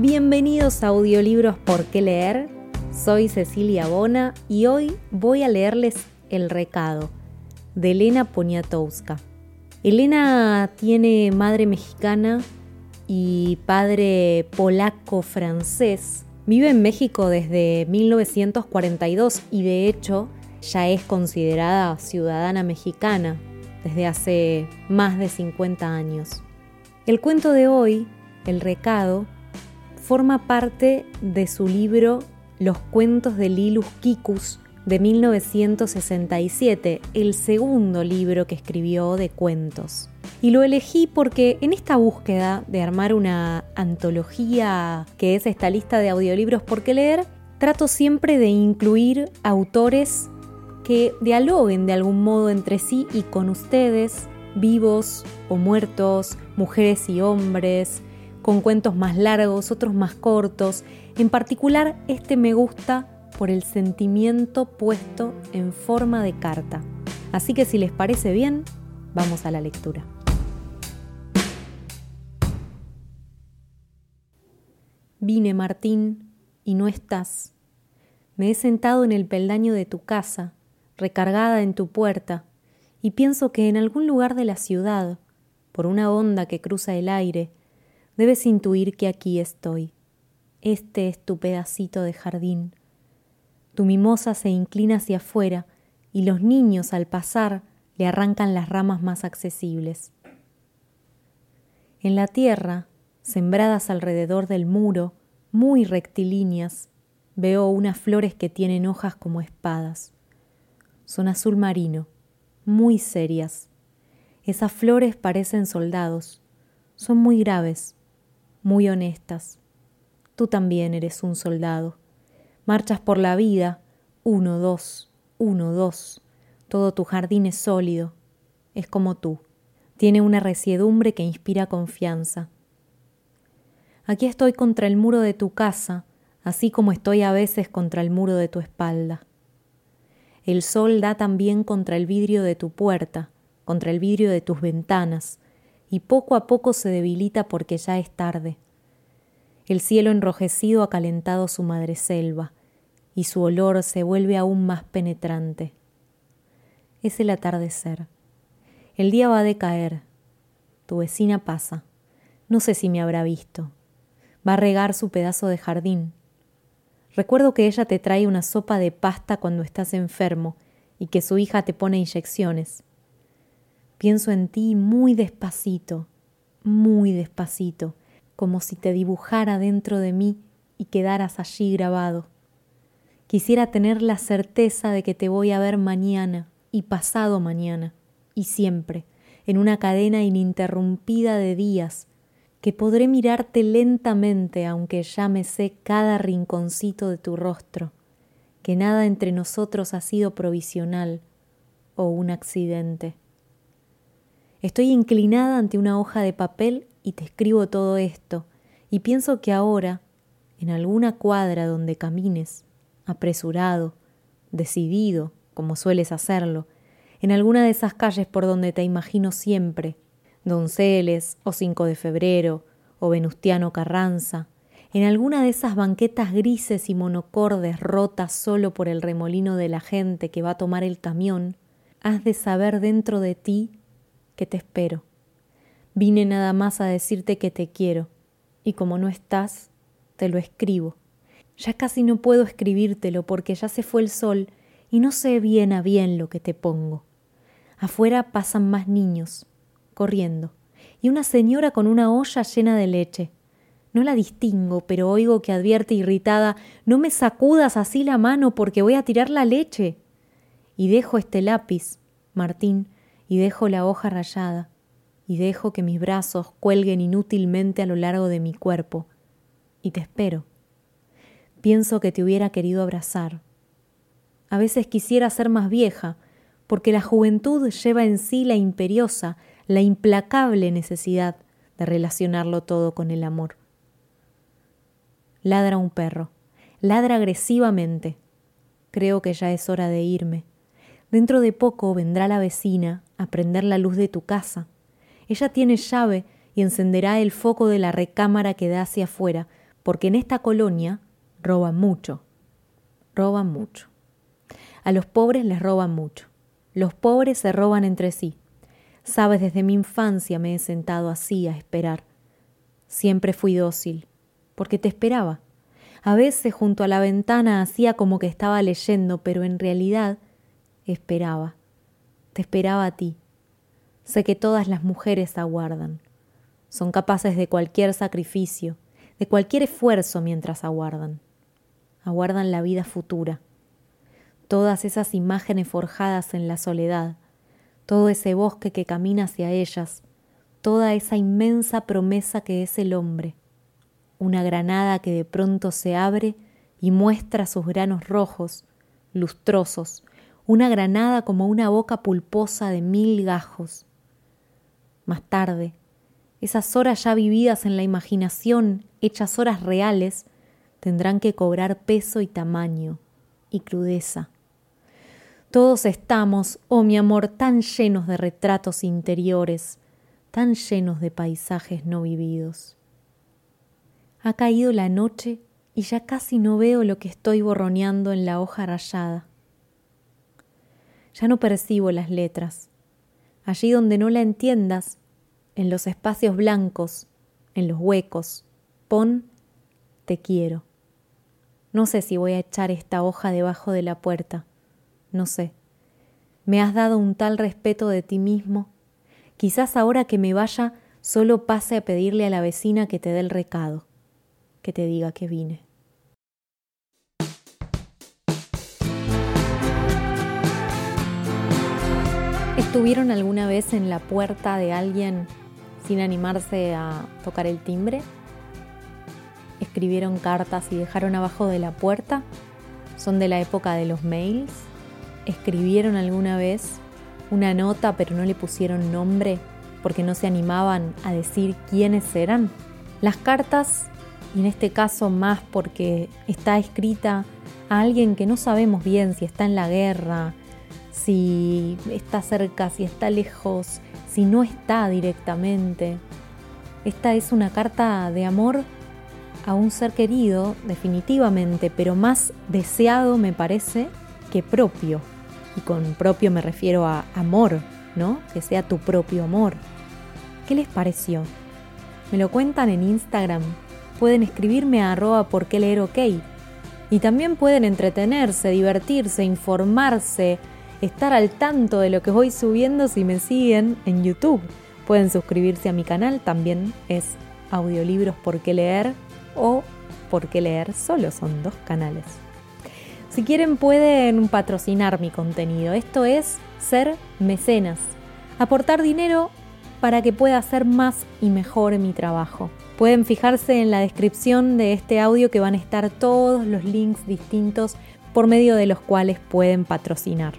Bienvenidos a Audiolibros por qué leer. Soy Cecilia Bona y hoy voy a leerles El recado de Elena Poniatowska. Elena tiene madre mexicana y padre polaco-francés. Vive en México desde 1942 y de hecho ya es considerada ciudadana mexicana desde hace más de 50 años. El cuento de hoy, El recado, forma parte de su libro Los cuentos de Lilus Kikus de 1967, el segundo libro que escribió de cuentos. Y lo elegí porque en esta búsqueda de armar una antología que es esta lista de audiolibros por qué leer, trato siempre de incluir autores que dialoguen de algún modo entre sí y con ustedes, vivos o muertos, mujeres y hombres, con cuentos más largos, otros más cortos. En particular, este me gusta por el sentimiento puesto en forma de carta. Así que si les parece bien, vamos a la lectura. Vine, Martín, y no estás. Me he sentado en el peldaño de tu casa, recargada en tu puerta, y pienso que en algún lugar de la ciudad, por una onda que cruza el aire, debes intuir que aquí estoy. Este es tu pedacito de jardín. Tu mimosa se inclina hacia afuera y los niños al pasar le arrancan las ramas más accesibles. En la tierra, sembradas alrededor del muro, muy rectilíneas, veo unas flores que tienen hojas como espadas son azul marino, muy serias. Esas flores parecen soldados, son muy graves, muy honestas. Tú también eres un soldado. Marchas por la vida, uno, dos, uno, dos. Todo tu jardín es sólido, es como tú. Tiene una resiedumbre que inspira confianza. Aquí estoy contra el muro de tu casa, así como estoy a veces contra el muro de tu espalda. El sol da también contra el vidrio de tu puerta, contra el vidrio de tus ventanas, y poco a poco se debilita porque ya es tarde. El cielo enrojecido ha calentado su madre selva, y su olor se vuelve aún más penetrante. Es el atardecer. El día va a decaer. Tu vecina pasa. No sé si me habrá visto. Va a regar su pedazo de jardín. Recuerdo que ella te trae una sopa de pasta cuando estás enfermo y que su hija te pone inyecciones. Pienso en ti muy despacito, muy despacito, como si te dibujara dentro de mí y quedaras allí grabado. Quisiera tener la certeza de que te voy a ver mañana y pasado mañana, y siempre, en una cadena ininterrumpida de días que podré mirarte lentamente aunque ya me sé cada rinconcito de tu rostro, que nada entre nosotros ha sido provisional o un accidente. Estoy inclinada ante una hoja de papel y te escribo todo esto, y pienso que ahora, en alguna cuadra donde camines, apresurado, decidido, como sueles hacerlo, en alguna de esas calles por donde te imagino siempre, Donceles o 5 de febrero o Venustiano Carranza, en alguna de esas banquetas grises y monocordes rotas solo por el remolino de la gente que va a tomar el camión, has de saber dentro de ti que te espero. Vine nada más a decirte que te quiero, y como no estás, te lo escribo. Ya casi no puedo escribírtelo porque ya se fue el sol y no sé bien a bien lo que te pongo. Afuera pasan más niños, corriendo, y una señora con una olla llena de leche. No la distingo, pero oigo que advierte irritada No me sacudas así la mano porque voy a tirar la leche. Y dejo este lápiz, Martín, y dejo la hoja rayada, y dejo que mis brazos cuelguen inútilmente a lo largo de mi cuerpo, y te espero. Pienso que te hubiera querido abrazar. A veces quisiera ser más vieja, porque la juventud lleva en sí la imperiosa, la implacable necesidad de relacionarlo todo con el amor. Ladra un perro, ladra agresivamente. Creo que ya es hora de irme. Dentro de poco vendrá la vecina a prender la luz de tu casa. Ella tiene llave y encenderá el foco de la recámara que da hacia afuera, porque en esta colonia roban mucho, roban mucho. A los pobres les roban mucho. Los pobres se roban entre sí. Sabes, desde mi infancia me he sentado así a esperar. Siempre fui dócil, porque te esperaba. A veces junto a la ventana hacía como que estaba leyendo, pero en realidad esperaba. Te esperaba a ti. Sé que todas las mujeres aguardan. Son capaces de cualquier sacrificio, de cualquier esfuerzo mientras aguardan. Aguardan la vida futura. Todas esas imágenes forjadas en la soledad, todo ese bosque que camina hacia ellas, toda esa inmensa promesa que es el hombre, una granada que de pronto se abre y muestra sus granos rojos, lustrosos, una granada como una boca pulposa de mil gajos. Más tarde, esas horas ya vividas en la imaginación, hechas horas reales, tendrán que cobrar peso y tamaño y crudeza. Todos estamos, oh mi amor, tan llenos de retratos interiores, tan llenos de paisajes no vividos. Ha caído la noche y ya casi no veo lo que estoy borroneando en la hoja rayada. Ya no percibo las letras. Allí donde no la entiendas, en los espacios blancos, en los huecos, pon te quiero. No sé si voy a echar esta hoja debajo de la puerta no sé. Me has dado un tal respeto de ti mismo. Quizás ahora que me vaya solo pase a pedirle a la vecina que te dé el recado, que te diga que vine. ¿Estuvieron alguna vez en la puerta de alguien sin animarse a tocar el timbre? ¿Escribieron cartas y dejaron abajo de la puerta? ¿Son de la época de los mails? escribieron alguna vez una nota pero no le pusieron nombre porque no se animaban a decir quiénes eran? Las cartas, y en este caso más porque está escrita a alguien que no sabemos bien si está en la guerra, si está cerca, si está lejos, si no está directamente. Esta es una carta de amor a un ser querido, definitivamente, pero más deseado me parece que propio y con propio me refiero a amor, ¿no? Que sea tu propio amor. ¿Qué les pareció? Me lo cuentan en Instagram. Pueden escribirme a arroba por qué leer ok. Y también pueden entretenerse, divertirse, informarse, estar al tanto de lo que voy subiendo si me siguen en YouTube. Pueden suscribirse a mi canal, también es Audiolibros por qué leer o por qué leer, solo son dos canales. Si quieren pueden patrocinar mi contenido. Esto es ser mecenas. Aportar dinero para que pueda hacer más y mejor mi trabajo. Pueden fijarse en la descripción de este audio que van a estar todos los links distintos por medio de los cuales pueden patrocinar.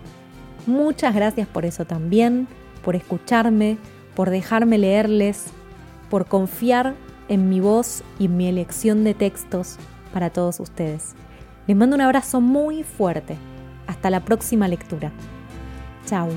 Muchas gracias por eso también, por escucharme, por dejarme leerles, por confiar en mi voz y en mi elección de textos para todos ustedes. Les mando un abrazo muy fuerte. Hasta la próxima lectura. Chao.